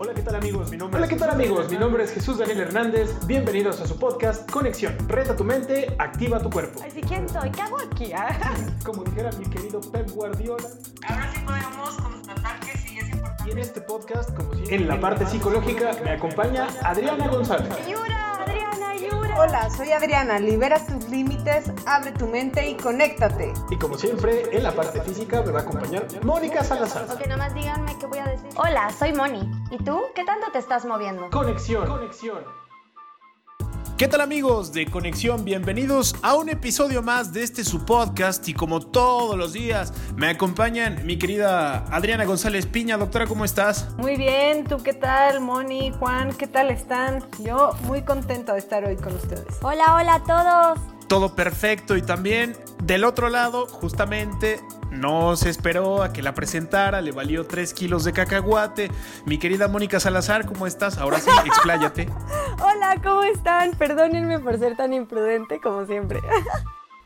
Hola, ¿qué tal amigos? Mi nombre Hola, es ¿qué tal Jesús amigos? Daniel Mi nombre es Jesús Daniel Hernández. Bienvenidos a su podcast Conexión. Reta tu mente, activa tu cuerpo. Ay, sí, ¿quién soy? ¿Qué hago aquí? Ah. Como dijera mi querido Pep Guardiola. Ahora sí podemos constatar que sí es importante. Y en este podcast, como siempre, en la parte psicológica me acompaña Adriana González. Hola, soy Adriana. Libera tus límites, abre tu mente y conéctate. Y como siempre, en la parte física me va a acompañar Mónica Salazar. Ok, nada más díganme qué voy a decir. Hola, soy Moni. ¿Y tú? ¿Qué tanto te estás moviendo? Conexión. Conexión. ¿Qué tal amigos de Conexión? Bienvenidos a un episodio más de este su podcast y como todos los días me acompañan mi querida Adriana González Piña. Doctora, ¿cómo estás? Muy bien, ¿tú qué tal, Moni, Juan? ¿Qué tal están? Yo muy contenta de estar hoy con ustedes. Hola, hola a todos. Todo perfecto y también del otro lado, justamente, no se esperó a que la presentara, le valió 3 kilos de cacahuate. Mi querida Mónica Salazar, ¿cómo estás? Ahora sí, expláyate. Hola, ¿cómo están? Perdónenme por ser tan imprudente como siempre.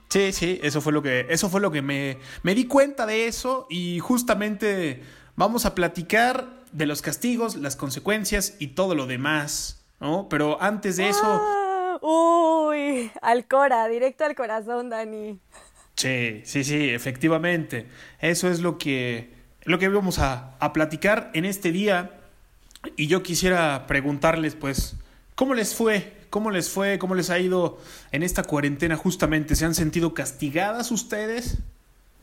Sí, sí, eso fue lo que, eso fue lo que me, me di cuenta de eso y justamente vamos a platicar de los castigos, las consecuencias y todo lo demás, ¿no? Pero antes de eso, Ah, uy, al cora, directo al corazón, Dani. sí, sí, sí, efectivamente, eso es lo que, lo que vamos a, a platicar en este día y yo quisiera preguntarles, pues, ¿cómo les fue? ¿Cómo les fue? ¿Cómo les ha ido en esta cuarentena justamente? ¿Se han sentido castigadas ustedes?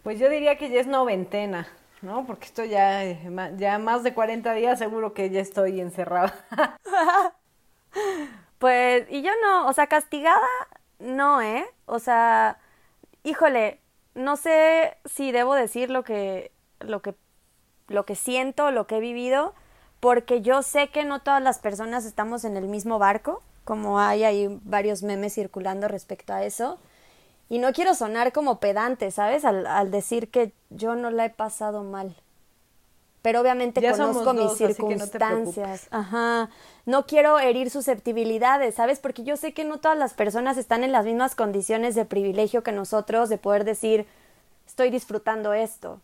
Pues yo diría que ya es noventena, ¿no? Porque esto ya, eh, ya más de 40 días seguro que ya estoy encerrada. Pues, y yo no, o sea, castigada, no, ¿eh? O sea, híjole, no sé si debo decir lo que, lo que, lo que siento, lo que he vivido, porque yo sé que no todas las personas estamos en el mismo barco, como hay ahí varios memes circulando respecto a eso. Y no quiero sonar como pedante, ¿sabes? Al, al decir que yo no la he pasado mal. Pero obviamente Ya conozco mis dos, no circunstancias. Ajá. No quiero herir susceptibilidades, ¿sabes? Porque yo sé que no todas las personas están en las mismas condiciones de privilegio que nosotros de poder decir, estoy disfrutando esto.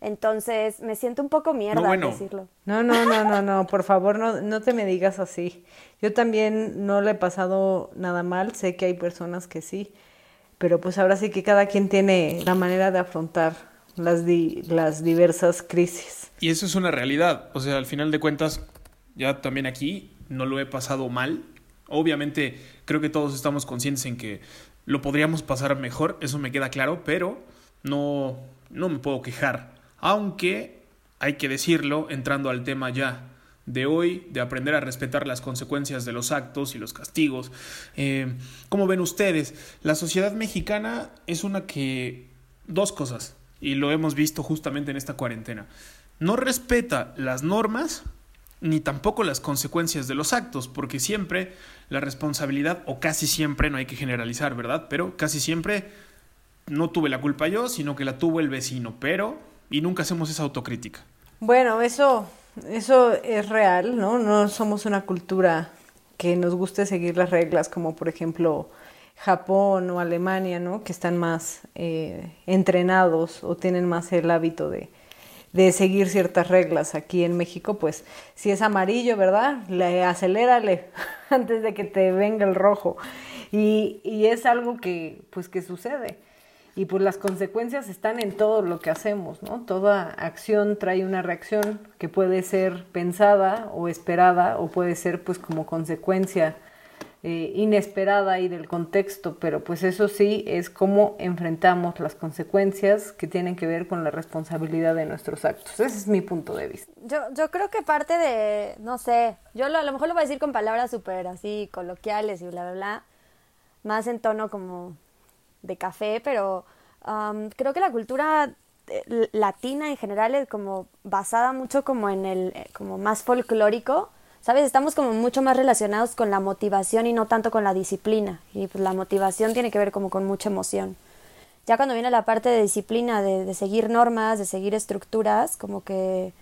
Entonces, me siento un poco mierda No, bueno. decirlo. No, no, no, no, no, por favor, no, no te me digas así. Yo también no le he pasado nada mal, sé que hay personas que sí, pero pues ahora sí que cada quien tiene la manera de afrontar las, di- las diversas crisis. Y eso es una realidad. O sea, al final de cuentas, ya también aquí no lo he pasado mal. Obviamente, creo que todos estamos conscientes en que lo podríamos pasar mejor, eso me queda claro, pero no, no me puedo quejar. Aunque hay que decirlo, entrando al tema ya de hoy, de aprender a respetar las consecuencias de los actos y los castigos. Eh, ¿Cómo ven ustedes? La sociedad mexicana es una que... Dos cosas, y lo hemos visto justamente en esta cuarentena. No respeta las normas ni tampoco las consecuencias de los actos, porque siempre la responsabilidad, o casi siempre, no hay que generalizar, ¿verdad? Pero casi siempre no tuve la culpa yo, sino que la tuvo el vecino, pero... Y nunca hacemos esa autocrítica. Bueno, eso, eso es real, ¿no? No somos una cultura que nos guste seguir las reglas, como por ejemplo Japón o Alemania, ¿no? Que están más eh, entrenados o tienen más el hábito de, de seguir ciertas reglas. Aquí en México, pues, si es amarillo, ¿verdad? Le acelérale antes de que te venga el rojo. Y, y es algo que, pues, que sucede. Y pues las consecuencias están en todo lo que hacemos, ¿no? Toda acción trae una reacción que puede ser pensada o esperada o puede ser pues como consecuencia eh, inesperada y del contexto, pero pues eso sí es cómo enfrentamos las consecuencias que tienen que ver con la responsabilidad de nuestros actos. Ese es mi punto de vista. Yo, yo creo que parte de, no sé, yo lo- a lo mejor lo voy a decir con palabras súper así coloquiales y bla, bla, bla, más en tono como de café, pero am, creo que la cultura eh, latina en general es como basada mucho como en el, eh, como más folclórico, ¿sabes? Estamos como mucho más relacionados con la motivación y no tanto con la disciplina, y pues la motivación tiene que ver como con mucha emoción. Ya cuando viene la parte de disciplina, de, de seguir normas, de seguir estructuras, como que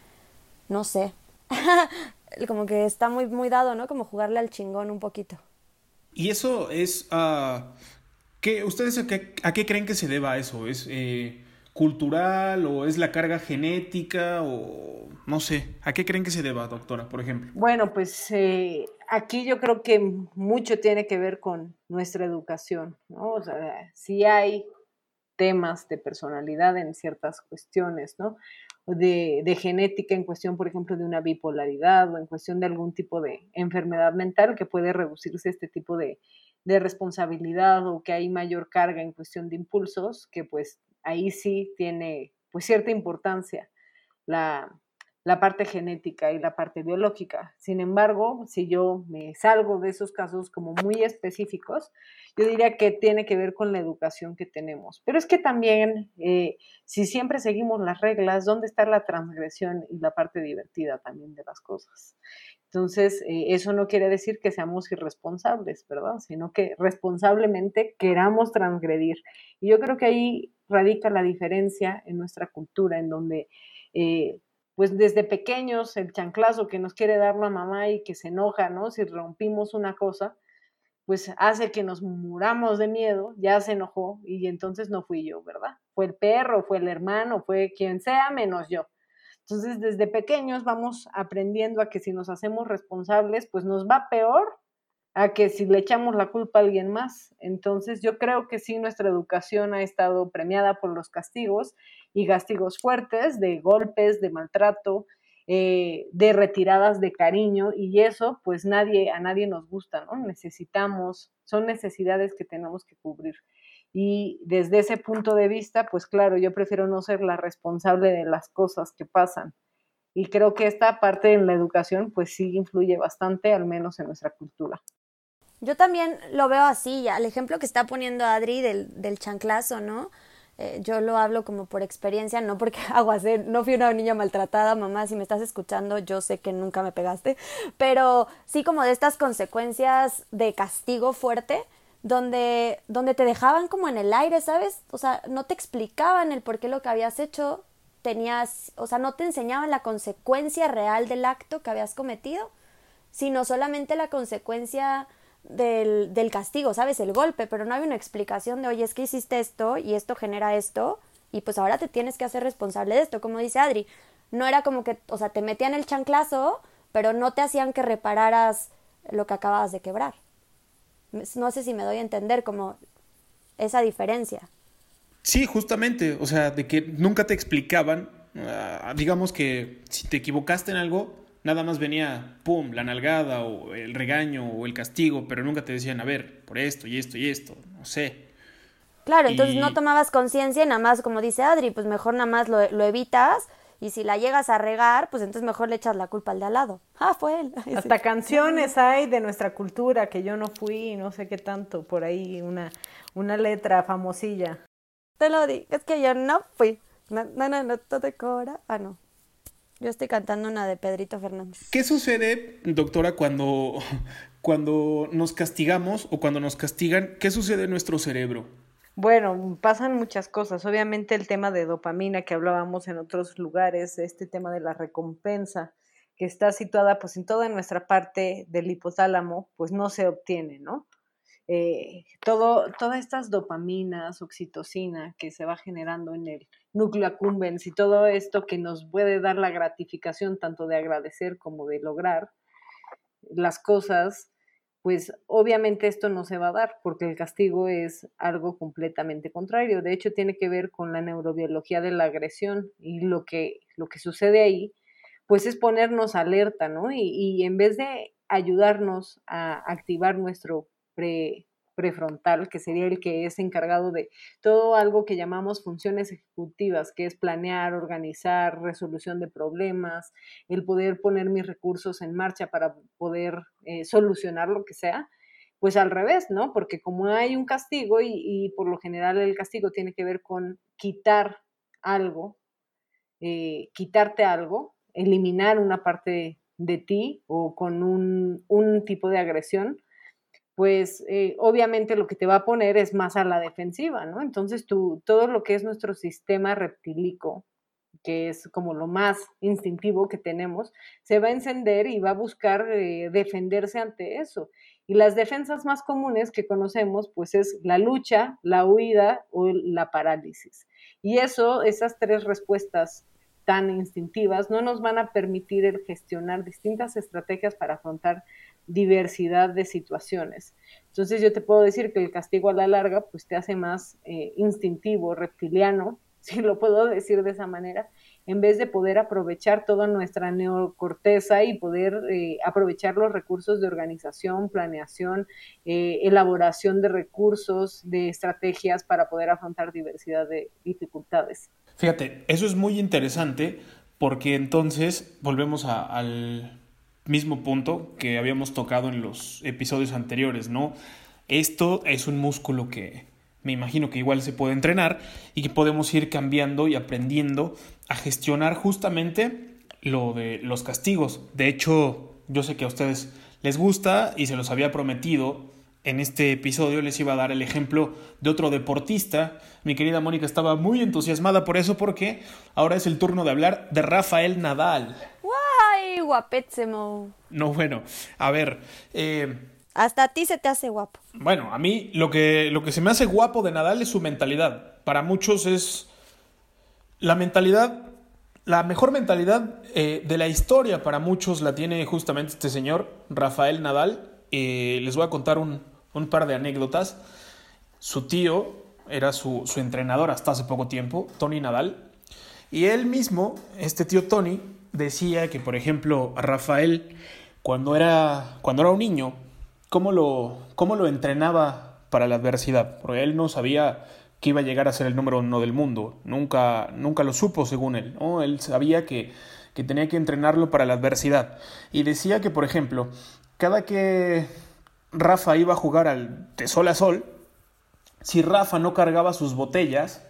no sé. como que está muy, muy dado, ¿no? Como jugarle al chingón un poquito. Y eso es... ah, ¿qué, ¿Ustedes a qué, creen que se deba eso? ¿Es eh, cultural o es la carga genética o no sé. ¿A qué creen que se deba, doctora, por ejemplo? Bueno, pues eh, aquí yo creo que mucho tiene que ver con nuestra educación, ¿no? O sea, si hay temas de personalidad en ciertas cuestiones, ¿no? De, de, genética en cuestión, por ejemplo, de una bipolaridad o en cuestión de algún tipo de enfermedad mental que puede reducirse este tipo de, de responsabilidad o que hay mayor carga en cuestión de impulsos, que pues ahí sí tiene pues cierta importancia la, la parte genética y la parte biológica. Sin embargo, si yo me salgo de esos casos como muy específicos, yo diría que tiene que ver con la educación que tenemos. Pero es que también, eh, si siempre seguimos las reglas, ¿dónde está la transgresión y la parte divertida también de las cosas? Entonces, eh, eso no quiere decir que seamos irresponsables, ¿verdad? Sino que responsablemente queramos transgredir. Y yo creo que ahí radica la diferencia en nuestra cultura, en donde... Eh, pues desde pequeños el chanclazo que nos quiere dar la mamá y que se enoja, ¿no? Si rompimos una cosa, pues hace que nos muramos de miedo, ya se enojó y entonces no fui yo, ¿verdad? Fue el perro, fue el hermano, fue quien sea menos yo. Entonces, desde pequeños vamos aprendiendo a que si nos hacemos responsables, pues nos va peor a que si le echamos la culpa a alguien más. Entonces yo creo que sí, nuestra educación ha estado premiada por los castigos y castigos fuertes de golpes, de maltrato, eh, de retiradas de cariño y eso pues nadie, a nadie nos gusta, ¿no? Necesitamos, son necesidades que tenemos que cubrir. Y desde ese punto de vista, pues claro, yo prefiero no ser la responsable de las cosas que pasan. Y creo que esta parte en la educación pues sí influye bastante, al menos en nuestra cultura. Yo también lo veo así, al ejemplo que está poniendo Adri del, del chanclazo, ¿no? Eh, yo lo hablo como por experiencia, no porque hago hacer, no fui una niña maltratada, mamá, si me estás escuchando, yo sé que nunca me pegaste, pero sí como de estas consecuencias de castigo fuerte, donde, donde te dejaban como en el aire, ¿sabes? O sea, no te explicaban el por qué lo que habías hecho, tenías, o sea, no te enseñaban la consecuencia real del acto que habías cometido, sino solamente la consecuencia del, del castigo, ¿sabes? El golpe, pero no hay una explicación de, oye, es que hiciste esto y esto genera esto y pues ahora te tienes que hacer responsable de esto, como dice Adri. No era como que, o sea, te metían el chanclazo, pero no te hacían que repararas lo que acababas de quebrar. No sé si me doy a entender como esa diferencia. Sí, justamente, o sea, de que nunca te explicaban, uh, digamos que si te equivocaste en algo, nada más venía, pum, la nalgada o el regaño o el castigo, pero nunca te decían, a ver, por esto y esto y esto, no sé. Claro, entonces no tomabas conciencia, nada más, como dice Adri, pues mejor nada más lo, lo, evitas y si la llegas a regar, pues entonces mejor le echas la culpa al de al lado. Ah, fue él. Hasta canciones hay de nuestra cultura que yo no fui, no sé qué tanto, por ahí una, una letra famosilla. Te lo di, es que yo no fui. No, no, no, no te decora. Ah, no. Yo estoy cantando una de Pedrito Fernández. ¿Qué sucede, doctora, cuando, cuando nos castigamos o cuando nos castigan? ¿Qué sucede en nuestro cerebro? Bueno, pasan muchas cosas. Obviamente el tema de dopamina que hablábamos en otros lugares, este tema de la recompensa que está situada pues en toda nuestra parte del hipotálamo, pues no se obtiene, ¿no? Eh, todo, todas estas dopaminas, oxitocina que se va generando en el núcleo accumbens y todo esto que nos puede dar la gratificación tanto de agradecer como de lograr las cosas, pues obviamente esto no se va a dar porque el castigo es algo completamente contrario. De hecho, tiene que ver con la neurobiología de la agresión y lo que, lo que sucede ahí, pues es ponernos alerta, ¿no? Y, y en vez de ayudarnos a activar nuestro pre, prefrontal, que sería el que es encargado de todo algo que llamamos funciones ejecutivas, que es planear, organizar, resolución de problemas, el poder poner mis recursos en marcha para poder eh, solucionar lo que sea, pues al revés, ¿no? Porque como hay un castigo y, por lo general el castigo tiene que ver con quitar algo, eh, quitarte algo, eliminar una parte de ti o con un, un tipo de agresión, pues eh, obviamente lo que te va a poner es más a la defensiva, ¿no? Entonces tú, todo lo que es nuestro sistema reptilico, que es como lo más instintivo que tenemos, se va a encender y va a buscar eh, defenderse ante eso. Y las defensas más comunes que conocemos, pues es la lucha, la huida o la parálisis. Y eso, esas tres respuestas tan instintivas, no nos van a permitir el gestionar distintas estrategias para afrontar diversidad de situaciones. Entonces yo te puedo decir que el castigo a la larga pues te hace más eh, instintivo, reptiliano, si lo puedo decir de esa manera, en vez de poder aprovechar toda nuestra neocorteza y poder eh, aprovechar los recursos de organización, planeación, eh, elaboración de recursos, de estrategias para poder afrontar diversidad de dificultades. Fíjate, eso es muy interesante porque entonces volvemos al mismo punto que habíamos tocado en los episodios anteriores, ¿no? Esto es un músculo que me imagino que igual se puede entrenar y que podemos ir cambiando y aprendiendo a gestionar justamente lo de los castigos. De hecho, yo sé que a ustedes les gusta y se los había prometido en este episodio les iba a dar el ejemplo de otro deportista. Mi querida Mónica estaba muy entusiasmada por eso porque ahora es el turno de hablar de Rafael Nadal. ¡Guay! Guapétsimo. No, bueno, a ver. Eh, Hasta a ti se te hace guapo. Bueno, a mí lo que, lo que se me hace guapo de Nadal es su mentalidad. Para muchos es la mentalidad, la mejor mentalidad eh, de la historia. Para muchos la tiene justamente este señor, Rafael Nadal. Eh, les voy a contar un, un par de anécdotas. Su tío era su, su, entrenador hasta hace poco tiempo, Tony Nadal, y él mismo, este tío Tony, decía que, por ejemplo, Rafael, cuando era, cuando era un niño, ¿cómo lo, cómo lo entrenaba para la adversidad? Porque él no sabía que iba a llegar a ser el número uno del mundo, nunca, nunca lo supo según él, ¿no? Él sabía que, que tenía que entrenarlo para la adversidad. Y decía que, por ejemplo, cada que Rafa iba a jugar al de sol a sol, si Rafa no cargaba sus botellas,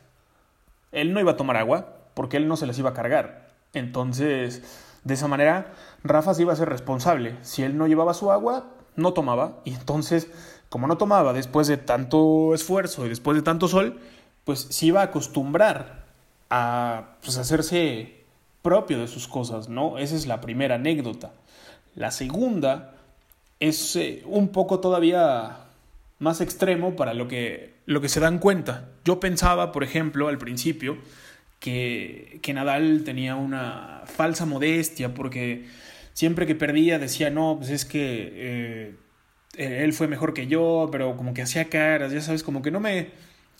él no iba a tomar agua porque él no se las iba a cargar. Entonces, de esa manera, Rafa se iba a ser responsable. Si él no llevaba su agua, no tomaba. Y entonces, como no tomaba después de tanto esfuerzo y después de tanto sol, pues se iba a acostumbrar a pues, hacerse propio de sus cosas, ¿no? Esa es la primera anécdota. La segunda es eh, un poco todavía más extremo para lo que, lo que se dan cuenta. Yo pensaba, por ejemplo, al principio, que, que Nadal tenía una falsa modestia porque siempre que perdía decía, no, pues es que eh, él fue mejor que yo, pero como que hacía caras, ya sabes, como que no me,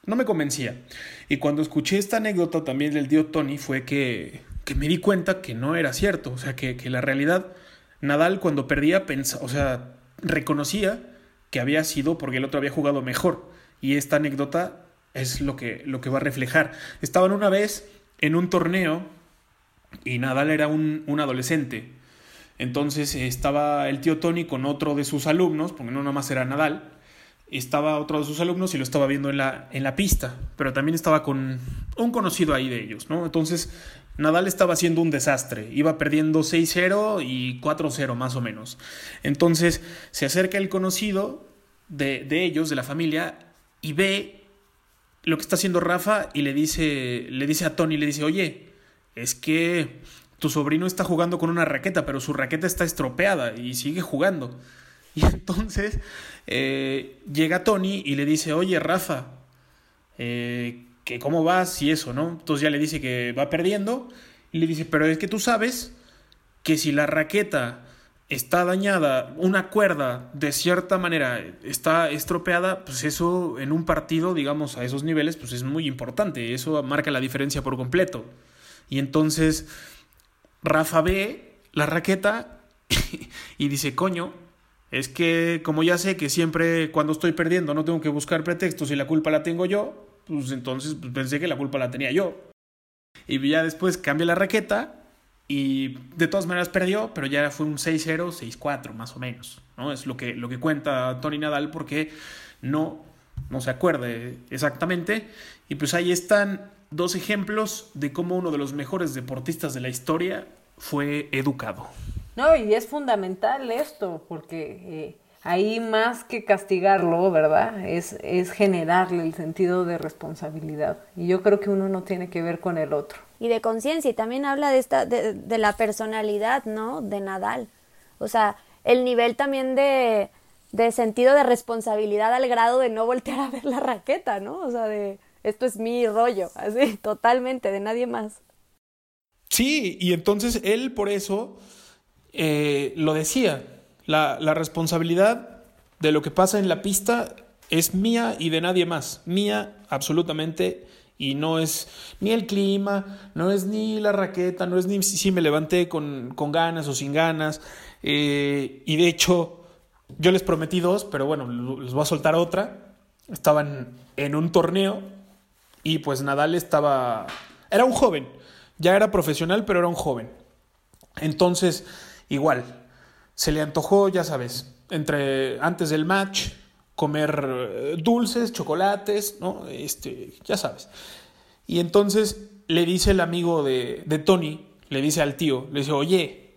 no me convencía. Y cuando escuché esta anécdota también del tío Tony fue que, que me di cuenta que no era cierto, o sea, que, que la realidad, Nadal cuando perdía, o sea, reconocía que había sido porque el otro había jugado mejor. Y esta anécdota es lo que, lo que va a reflejar. Estaban una vez en un torneo y Nadal era un, un adolescente. Entonces estaba el tío Tony con otro de sus alumnos, porque no nada más era Nadal, estaba otro de sus alumnos y lo estaba viendo en la, en la pista, pero también estaba con un conocido ahí de ellos, ¿no? Entonces Nadal estaba haciendo un desastre, iba perdiendo 6-0 y 4-0 más o menos. Entonces se acerca el conocido de, de, ellos, de la familia, y ve lo que está haciendo Rafa y le dice, le dice a Tony, le dice, oye, es que tu sobrino está jugando con una raqueta, pero su raqueta está estropeada y sigue jugando. Y entonces eh, llega Tony y le dice, oye Rafa, eh, que cómo vas y eso, ¿no? Entonces ya le dice que va perdiendo y le dice, pero es que tú sabes que si la raqueta está dañada, una cuerda de cierta manera está estropeada, pues eso en un partido, digamos, a esos niveles, pues es muy importante, eso marca la diferencia por completo. Y entonces Rafa ve la raqueta y dice, coño, es que como ya sé que siempre cuando estoy perdiendo no tengo que buscar pretextos y la culpa la tengo yo, pues entonces pues pensé que la culpa la tenía yo. Y ya después cambia la raqueta y de todas maneras perdió, pero ya fue un 6-0, 6-4 más o menos. ¿no? Es lo que, lo que cuenta Tony Nadal porque no, no se acuerde exactamente. Y pues ahí están dos ejemplos de cómo uno de los mejores deportistas de la historia fue educado. No, y es fundamental esto, porque eh, ahí más que castigarlo, ¿verdad? Es, es generarle el sentido de responsabilidad. Y yo creo que uno no tiene que ver con el otro. Y de conciencia, y también habla de, esta, de, de la personalidad, ¿no? De Nadal. O sea, el nivel también de, de sentido de responsabilidad al grado de no voltear a ver la raqueta, ¿no? O sea, de esto es mi rollo, así, totalmente, de nadie más. Sí, y entonces él por eso eh, lo decía, la, la responsabilidad de lo que pasa en la pista es mía y de nadie más, mía absolutamente y no es ni el clima, no es ni la raqueta, no es ni si me levanté con, con ganas o sin ganas. Eh, y de hecho, yo les prometí dos, pero bueno, les voy a soltar otra. Estaban en un torneo y pues Nadal estaba... Era un joven, ya era profesional, pero era un joven. Entonces, igual, se le antojó, ya sabes, entre antes del match, comer eh, dulces, chocolates, ¿no? Este, ya sabes. Y entonces le dice el amigo de, de Tony, le dice al tío, le dice, oye,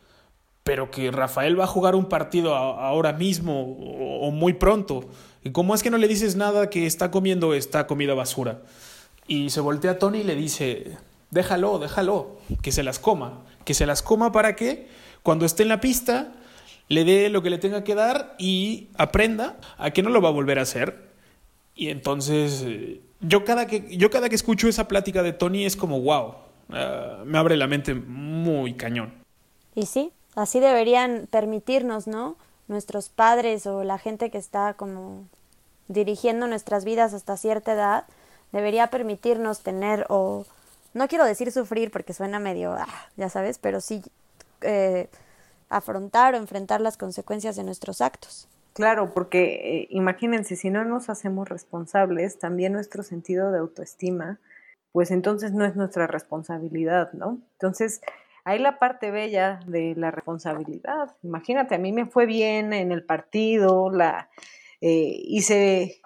pero que Rafael va a jugar un partido ahora mismo o, o, muy pronto. ¿Y cómo es que no le dices nada que está comiendo esta comida basura? Y se voltea a Tony y le dice, déjalo, déjalo, que se las coma. Que se las coma para que cuando esté en la pista le dé lo que le tenga que dar y aprenda a que no lo va a volver a hacer. Y entonces yo cada que, yo cada que escucho esa plática de Tony es como, wow, uh, me abre la mente muy cañón. Y sí, así deberían permitirnos, ¿no? Nuestros padres o la gente que está como dirigiendo nuestras vidas hasta cierta edad, debería permitirnos tener o, no quiero decir sufrir porque suena medio, ah, ya sabes, pero sí... Eh, afrontar o enfrentar las consecuencias de nuestros actos. Claro, porque eh, imagínense, si no nos hacemos responsables, también nuestro sentido de autoestima, pues entonces no es nuestra responsabilidad, ¿no? Entonces, hay la parte bella de la responsabilidad. Imagínate, a mí me fue bien en el partido, la eh, hice,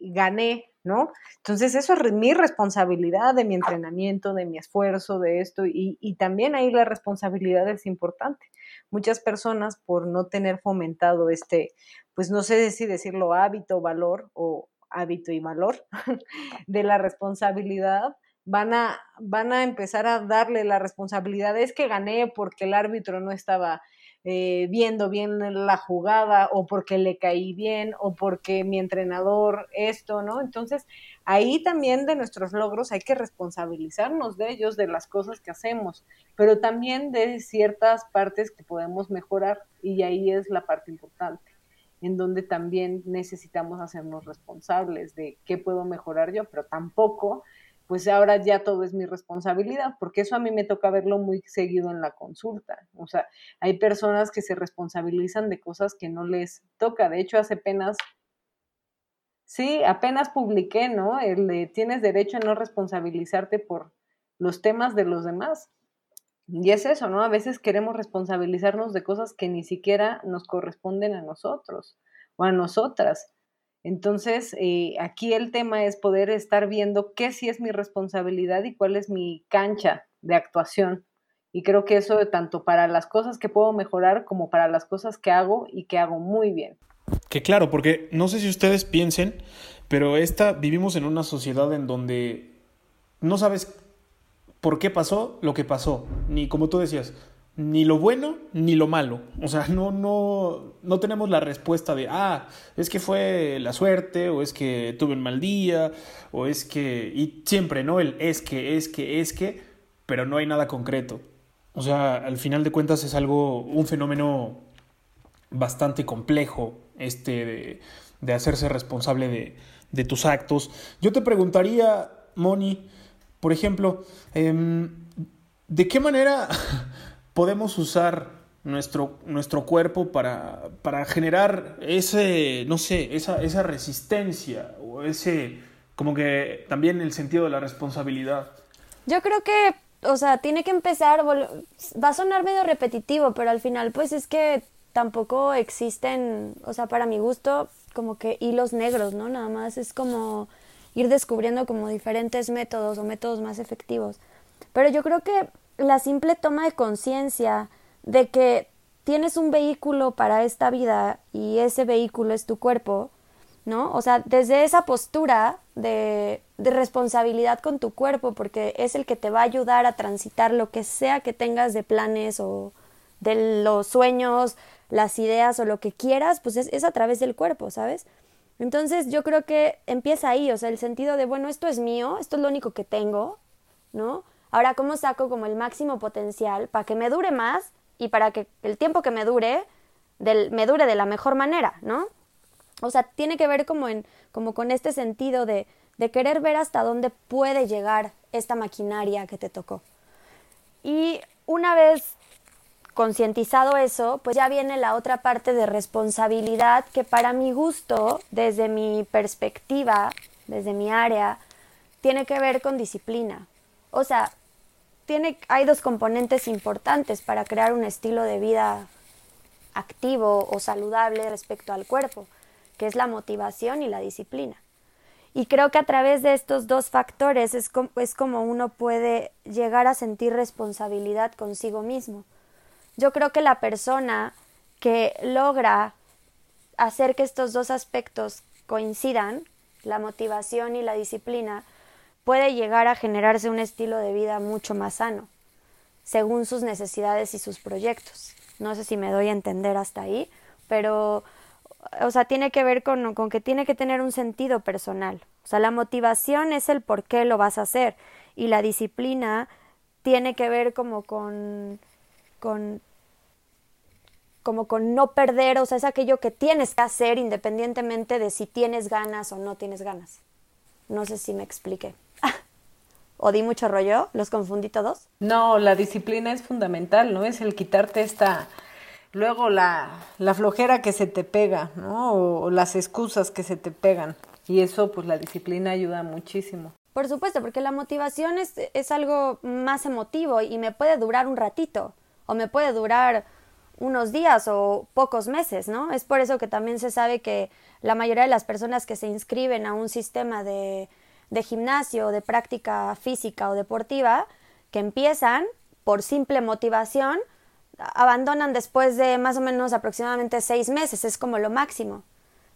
gané, ¿no? Entonces eso es mi responsabilidad de mi entrenamiento, de mi esfuerzo, de esto, y, y también ahí la responsabilidad es importante muchas personas por no tener fomentado este, pues no sé si decirlo hábito, valor o hábito y valor de la responsabilidad, van a, van a empezar a darle la responsabilidad. Es que gané porque el árbitro no estaba eh, viendo bien la jugada o porque le caí bien o porque mi entrenador esto, ¿no? Entonces, ahí también de nuestros logros hay que responsabilizarnos de ellos, de las cosas que hacemos, pero también de ciertas partes que podemos mejorar y ahí es la parte importante, en donde también necesitamos hacernos responsables de qué puedo mejorar yo, pero tampoco pues ahora ya todo es mi responsabilidad, porque eso a mí me toca verlo muy seguido en la consulta. O sea, hay personas que se responsabilizan de cosas que no les toca. De hecho, hace apenas Sí, apenas publiqué, ¿no? El de tienes derecho a no responsabilizarte por los temas de los demás. Y es eso, ¿no? A veces queremos responsabilizarnos de cosas que ni siquiera nos corresponden a nosotros o a nosotras. Entonces, eh, aquí el tema es poder estar viendo qué sí es mi responsabilidad y cuál es mi cancha de actuación. Y creo que eso tanto para las cosas que puedo mejorar como para las cosas que hago y que hago muy bien. Que claro, porque no sé si ustedes piensen, pero esta vivimos en una sociedad en donde no sabes por qué pasó lo que pasó, ni como tú decías, ni lo bueno ni lo malo. O sea, no, no, no tenemos la respuesta de, ah, es que fue la suerte, o es que tuve un mal día, o es que, y siempre, ¿no? El es que, es que, es que, pero no hay nada concreto. O sea, al final de cuentas es algo, un fenómeno bastante complejo este de, de hacerse responsable de, de, tus actos. Yo te preguntaría, Moni, por ejemplo, eh, ¿de qué manera podemos usar nuestro, nuestro cuerpo para, para generar ese, no sé, esa, esa resistencia o ese, como que también el sentido de la responsabilidad? Yo creo que, o sea, tiene que empezar, va a sonar medio repetitivo, pero al final pues es que tampoco existen, o sea, para mi gusto, como que hilos negros, ¿no? Nada más es como ir descubriendo como diferentes métodos o métodos más efectivos. Pero yo creo que la simple toma de conciencia de que tienes un vehículo para esta vida y ese vehículo es tu cuerpo, ¿no? O sea, desde esa postura de, responsabilidad con tu cuerpo, porque es el que te va a ayudar a transitar lo que sea que tengas de planes o de los sueños, las ideas o lo que quieras, pues es, es a través del cuerpo, ¿sabes? Entonces yo creo que empieza ahí, o sea, el sentido de, bueno, esto es mío, esto es lo único que tengo, ¿no? Ahora, ¿cómo saco como el máximo potencial para que me dure más y para que el tiempo que me dure, del, me dure de la mejor manera, ¿no? O sea, tiene que ver como, en, como con este sentido de, de querer ver hasta dónde puede llegar esta maquinaria que te tocó. Y una vez concientizado eso, pues ya viene la otra parte de responsabilidad que para mi gusto, desde mi perspectiva, desde mi área, tiene que ver con disciplina. O sea, tiene, hay dos componentes importantes para crear un estilo de vida activo o saludable respecto al cuerpo, que es la motivación y la disciplina. Y creo que a través de estos dos factores es es como uno puede llegar a sentir responsabilidad consigo mismo. Yo creo que la persona que logra hacer que estos dos aspectos coincidan, la motivación y la disciplina, puede llegar a generarse un estilo de vida mucho más sano, según sus necesidades y sus proyectos. No sé si me doy a entender hasta ahí, pero, o sea, tiene que ver con, con que tiene que tener un sentido personal. O sea, la motivación es el por qué lo vas a hacer y la disciplina tiene que ver como con, con como con no perder, o sea, es aquello que tienes que hacer independientemente de si tienes ganas o no tienes ganas. No sé si me expliqué. ¿O di mucho rollo? ¿Los confundí todos? No, la disciplina es fundamental, ¿no? Es el quitarte esta, luego la, la flojera que se te pega, ¿no? O, o las excusas que se te pegan. Y eso, pues la disciplina ayuda muchísimo. Por supuesto, porque la motivación es, es algo más emotivo y me puede durar un ratito o me puede durar unos días o pocos meses, ¿no? Es por eso que también se sabe que la mayoría de las personas que se inscriben a un sistema de, de gimnasio, de práctica física o deportiva, que empiezan por simple motivación, abandonan después de más o menos aproximadamente seis meses, es como lo máximo.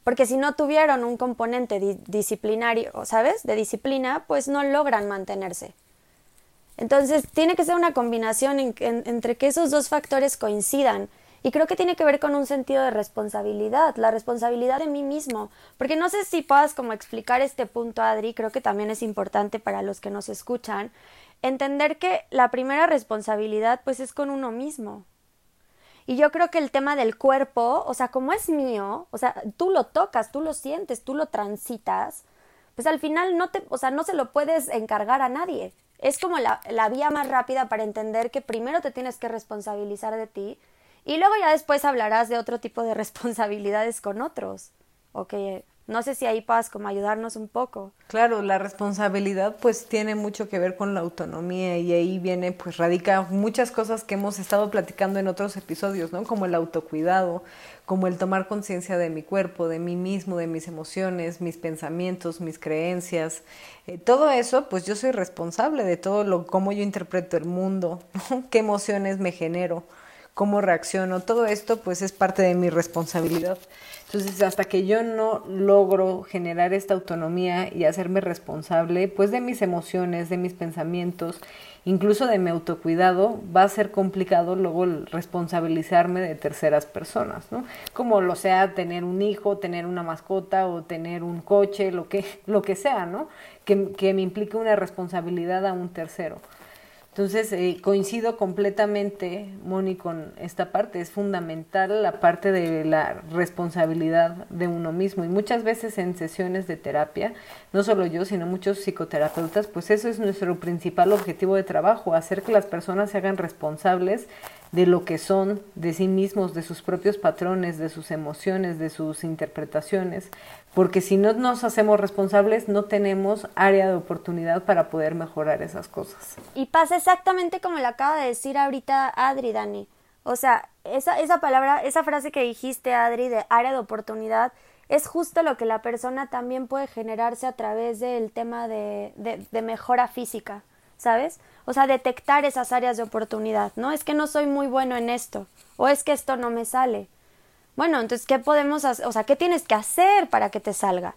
Porque si no tuvieron un componente di disciplinario, ¿sabes? De disciplina, pues no logran mantenerse. Entonces, tiene que ser una combinación en, en, entre que esos dos factores coincidan. Y creo que tiene que ver con un sentido de responsabilidad, la responsabilidad de mí mismo. Porque no sé si puedas como explicar este punto, Adri, creo que también es importante para los que nos escuchan, entender que la primera responsabilidad pues es con uno mismo. Y yo creo que el tema del cuerpo, o sea, como es mío, o sea, tú lo tocas, tú lo sientes, tú lo transitas, pues al final no te, o sea, no se lo puedes encargar a nadie. Es como la, la vía más rápida para entender que primero te tienes que responsabilizar de ti y luego ya después hablarás de otro tipo de responsabilidades con otros. O que no sé si ahí puedas como ayudarnos un poco. Claro, la responsabilidad pues tiene mucho que ver con la autonomía y ahí viene pues radica muchas cosas que hemos estado platicando en otros episodios, ¿no? Como el autocuidado, como el tomar conciencia de mi cuerpo, de mí mismo, de mis emociones, mis pensamientos, mis creencias, eh, todo eso pues yo soy responsable de todo lo cómo yo interpreto el mundo, ¿no? qué emociones me genero cómo reacciono, todo esto pues es parte de mi responsabilidad. Entonces, hasta que yo no logro generar esta autonomía y hacerme responsable pues de mis emociones, de mis pensamientos, incluso de mi autocuidado, va a ser complicado luego responsabilizarme de terceras personas, ¿no? Como lo sea tener un hijo, tener una mascota o tener un coche, lo que, lo que sea, ¿no? Que, que me implique una responsabilidad a un tercero. Entonces, eh, coincido completamente, Moni, con esta parte. Es fundamental la parte de la responsabilidad de uno mismo. Y muchas veces en sesiones de terapia, no solo yo, sino muchos psicoterapeutas, pues eso es nuestro principal objetivo de trabajo, hacer que las personas se hagan responsables de lo que son, de sí mismos, de sus propios patrones, de sus emociones, de sus interpretaciones, porque si no nos hacemos responsables no tenemos área de oportunidad para poder mejorar esas cosas. Y pasa exactamente como le acaba de decir ahorita Adri, Dani. O sea, esa, esa palabra, esa frase que dijiste, Adri, de área de oportunidad, es justo lo que la persona también puede generarse a través del tema de, de mejora física. ¿Sabes? O sea, detectar esas áreas de oportunidad, ¿no? Es que no soy muy bueno en esto, o es que esto no me sale. Bueno, entonces, ¿qué podemos hacer? O sea, ¿qué tienes que hacer para que te salga?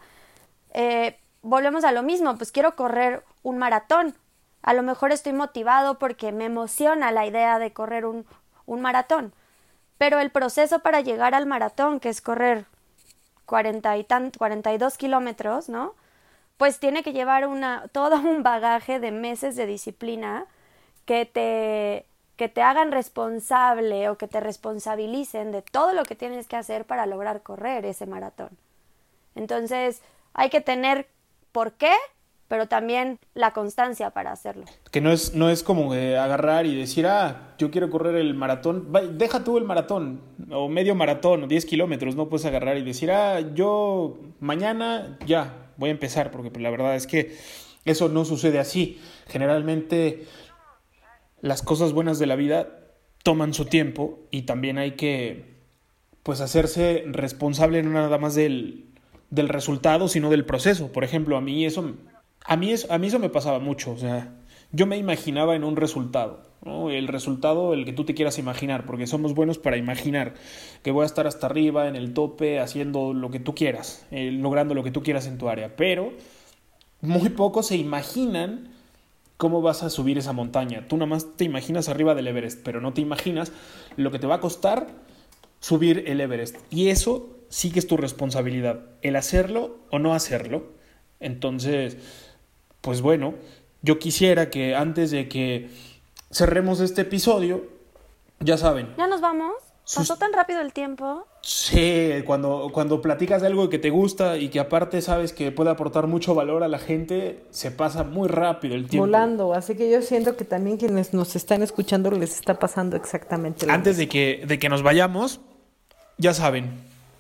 Eh, volvemos a lo mismo, pues quiero correr un maratón. A lo mejor estoy motivado porque me emociona la idea de correr un, maratón. Pero el proceso para llegar al maratón, que es correr 40 y tan, 42 kilómetros, ¿no? Pues tiene que llevar una, todo un bagaje de meses de disciplina que te, que te hagan responsable o que te responsabilicen de todo lo que tienes que hacer para lograr correr ese maratón. Entonces, hay que tener por qué, pero también la constancia para hacerlo. Que no es, no es como agarrar y decir, ah, yo quiero correr el maratón, deja tú el maratón, o medio maratón, o 10 kilómetros, no puedes agarrar y decir, ah, yo mañana ya voy a empezar, porque pues, la verdad es que eso no sucede así. Generalmente las cosas buenas de la vida toman su tiempo y también hay que pues hacerse responsable no nada más del, del resultado, sino del proceso. Por ejemplo, a mí eso a mí, eso, a mí eso me pasaba mucho, o sea, yo me imaginaba en un resultado, el resultado el que tú te quieras imaginar, porque somos buenos para imaginar que voy a estar hasta arriba, en el tope, haciendo lo que tú quieras, eh, logrando lo que tú quieras en tu área, pero muy pocos se imaginan cómo vas a subir esa montaña. Tú nada más te imaginas arriba del Everest, pero no te imaginas lo que te va a costar subir el Everest. Y eso sí que es tu responsabilidad, el hacerlo o no hacerlo. Entonces, pues bueno, yo quisiera que antes de que cerremos este episodio, ya saben. ¿Ya nos vamos? ¿Pasó tan rápido el tiempo? Sí, cuando, cuando platicas de algo que te gusta y que aparte sabes que puede aportar mucho valor a la gente, se pasa muy rápido el tiempo. Volando, así que yo siento que también quienes nos están escuchando les está pasando exactamente lo Antes de que, de que nos vayamos, ya saben,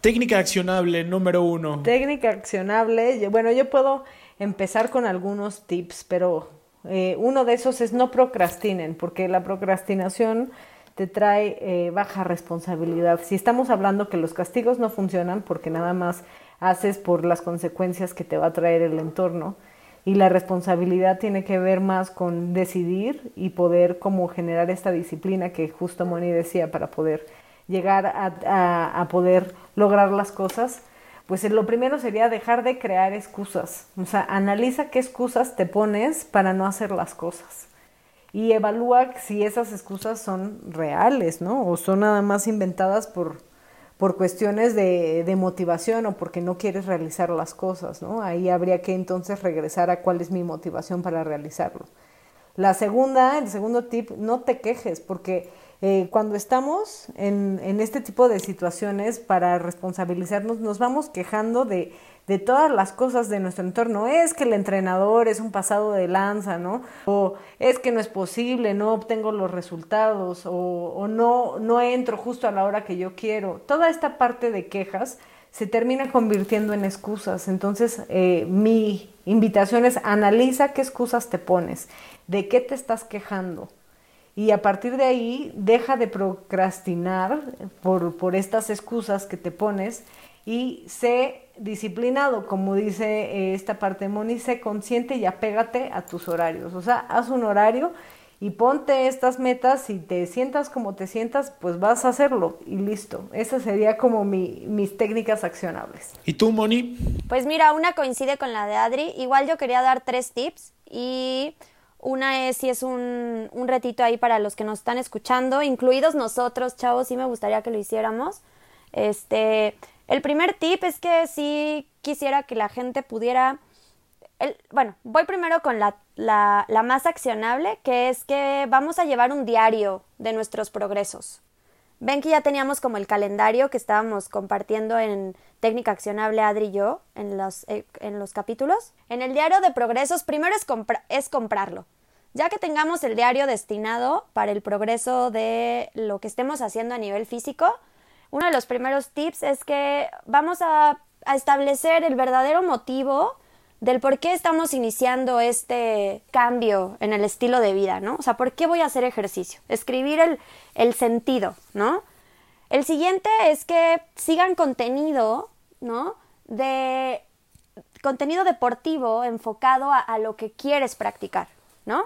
técnica accionable número uno. Técnica accionable, bueno, yo puedo empezar con algunos tips, pero eh, uno de esos es no procrastinen, porque la procrastinación te trae eh, baja responsabilidad. Si estamos hablando que los castigos no funcionan porque nada más haces por las consecuencias que te va a traer el entorno, y la responsabilidad tiene que ver más con decidir y poder como generar esta disciplina que justo Moni decía para poder llegar a poder lograr las cosas pues lo primero sería dejar de crear excusas. O sea, analiza qué excusas te pones para no hacer las cosas. Y evalúa si esas excusas son reales, ¿no? O son nada más inventadas por, por cuestiones de, de, motivación o porque no quieres realizar las cosas, ¿no? Ahí habría que entonces regresar a cuál es mi motivación para realizarlo. La segunda, el segundo tip, no te quejes, porque eh, cuando estamos en, este tipo de situaciones para responsabilizarnos, nos vamos quejando de, de, todas las cosas de nuestro entorno. Es que el entrenador es un pasado de lanza, ¿no? O es que no es posible, no obtengo los resultados, o, o no, no entro justo a la hora que yo quiero. Toda esta parte de quejas se termina convirtiendo en excusas. Entonces, eh, mi invitación es analiza qué excusas te pones, de qué te estás quejando y a partir de ahí deja de procrastinar por, por estas excusas que te pones y sé disciplinado, como dice eh, esta parte de Moni, sé consciente y apégate a tus horarios. O sea, haz un horario y ponte estas metas, si te sientas como te sientas, pues vas a hacerlo y listo. Esa sería como mi, mis técnicas accionables. ¿Y tú, Moni? Pues mira, una coincide con la de Adri. Igual yo quería dar tres tips y una es si es un, un retito ahí para los que nos están escuchando, incluidos nosotros, chavos, sí me gustaría que lo hiciéramos. Este, el primer tip es que sí quisiera que la gente pudiera el, bueno, voy primero con la, la, la, más accionable, que es que vamos a llevar un diario de nuestros progresos. Ven que ya teníamos como el calendario que estábamos compartiendo en técnica accionable Adri y yo en los, eh, en los capítulos. En el diario de progresos, primero es, es comprarlo. Ya que tengamos el diario destinado para el progreso de lo que estemos haciendo a nivel físico, uno de los primeros tips es que vamos a, a establecer el verdadero motivo del por qué estamos iniciando este cambio en el estilo de vida, ¿no? O sea, ¿por qué voy a hacer ejercicio? Escribir el, el sentido, ¿no? El siguiente es que sigan contenido, ¿no? De contenido deportivo enfocado a, lo que quieres practicar, ¿no?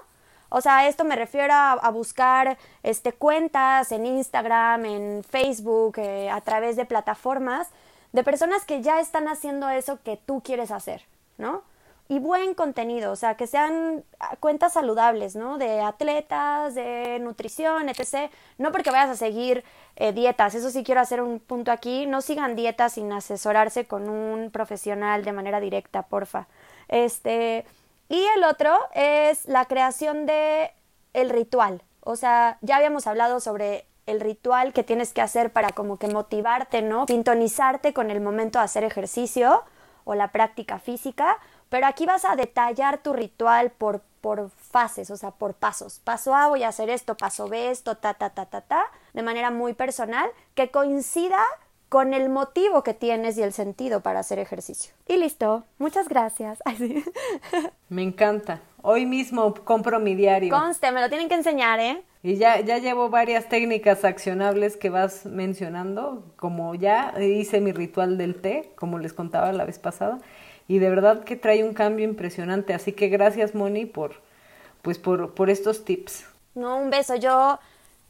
O sea, a esto me refiero a, a buscar este, cuentas en Instagram, en Facebook, eh, a través de plataformas de personas que ya están haciendo eso que tú quieres hacer, ¿no? Y buen contenido, o sea, que sean ah, cuentas saludables, ¿no? De atletas, de nutrición, etc. No porque vayas a seguir eh, dietas, eso sí quiero hacer un punto aquí, no sigan dietas sin asesorarse con un profesional de manera directa, porfa. Este, y el otro es la creación de el ritual. O sea, ya habíamos hablado sobre el ritual que tienes que hacer para como que motivarte, ¿no? Sintonizarte con el momento de hacer ejercicio o la práctica física, pero aquí vas a detallar tu ritual por, por fases, o sea, por pasos. Paso A voy a hacer esto, paso B esto, ta, ta, ta, ta, ta, de manera muy personal, que coincida con el motivo que tienes y el sentido para hacer ejercicio. Y listo, muchas gracias. Ay, sí. Me encanta. Hoy mismo compro mi diario. Conste, me lo tienen que enseñar, ¿eh? Y ya, ya llevo varias técnicas accionables que vas mencionando, como ya hice mi ritual del té, como les contaba la vez pasada, y de verdad que trae un cambio impresionante. Así que gracias, Moni, por, pues por, por estos tips. No, un beso. Yo,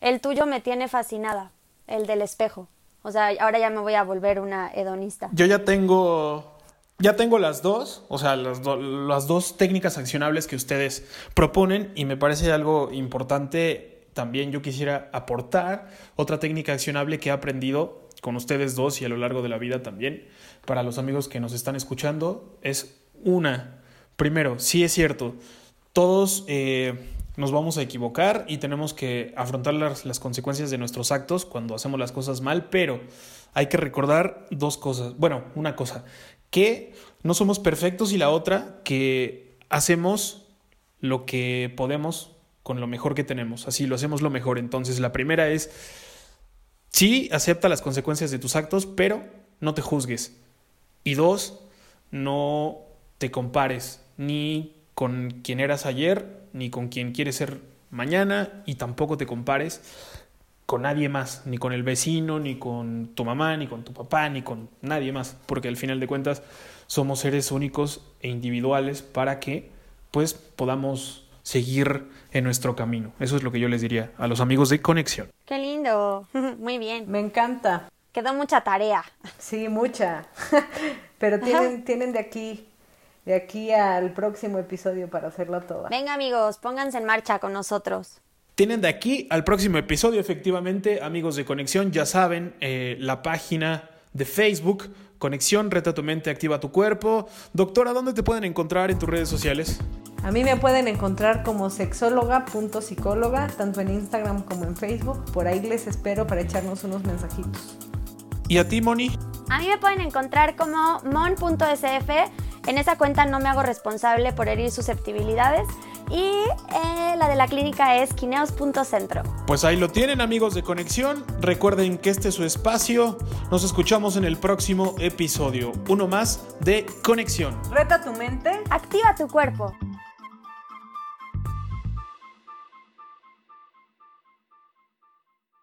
el tuyo me tiene fascinada, el del espejo. O sea, ahora ya me voy a volver una hedonista. Yo ya tengo. Ya tengo las dos, o sea, las, do- las dos técnicas accionables que ustedes proponen y me parece algo importante. También yo quisiera aportar otra técnica accionable que he aprendido con ustedes dos y a lo largo de la vida también. Para los amigos que nos están escuchando, es una. Primero, sí es cierto, todos eh, nos vamos a equivocar y tenemos que afrontar las, las consecuencias de nuestros actos cuando hacemos las cosas mal, pero hay que recordar dos cosas. Bueno, una cosa, que no somos perfectos y la otra, que hacemos lo que podemos con lo mejor que tenemos. Así lo hacemos lo mejor. Entonces, la primera es, sí, acepta las consecuencias de tus actos, pero no te juzgues. Y dos, no te compares ni con quien eras ayer, ni con quien quieres ser mañana, y tampoco te compares con nadie más, ni con el vecino, ni con tu mamá, ni con tu papá, ni con nadie más, porque al final de cuentas somos seres únicos e individuales para que pues podamos seguir en nuestro camino. Eso es lo que yo les diría a los amigos de Conexión. Qué lindo. Muy bien. Me encanta. Quedó mucha tarea. Sí, mucha. Pero tienen, tienen de aquí, de aquí al próximo episodio para hacerla toda. Venga, amigos, pónganse en marcha con nosotros. Tienen de aquí al próximo episodio, efectivamente, amigos de Conexión, ya saben, eh, la página de Facebook, Conexión, Reta tu mente, activa tu cuerpo. Doctora, ¿dónde te pueden encontrar en tus redes sociales? A mí me pueden encontrar como sexóloga.psicóloga, tanto en Instagram como en Facebook. Por ahí les espero para echarnos unos mensajitos. ¿Y a ti, Moni? A mí me pueden encontrar como mon.sf. En esa cuenta no me hago responsable por herir susceptibilidades. Y eh, la de la clínica es quineos.centro. Pues ahí lo tienen, amigos de Conexión. Recuerden que este es su espacio. Nos escuchamos en el próximo episodio. Uno más de Conexión. Reta tu mente. Activa tu cuerpo.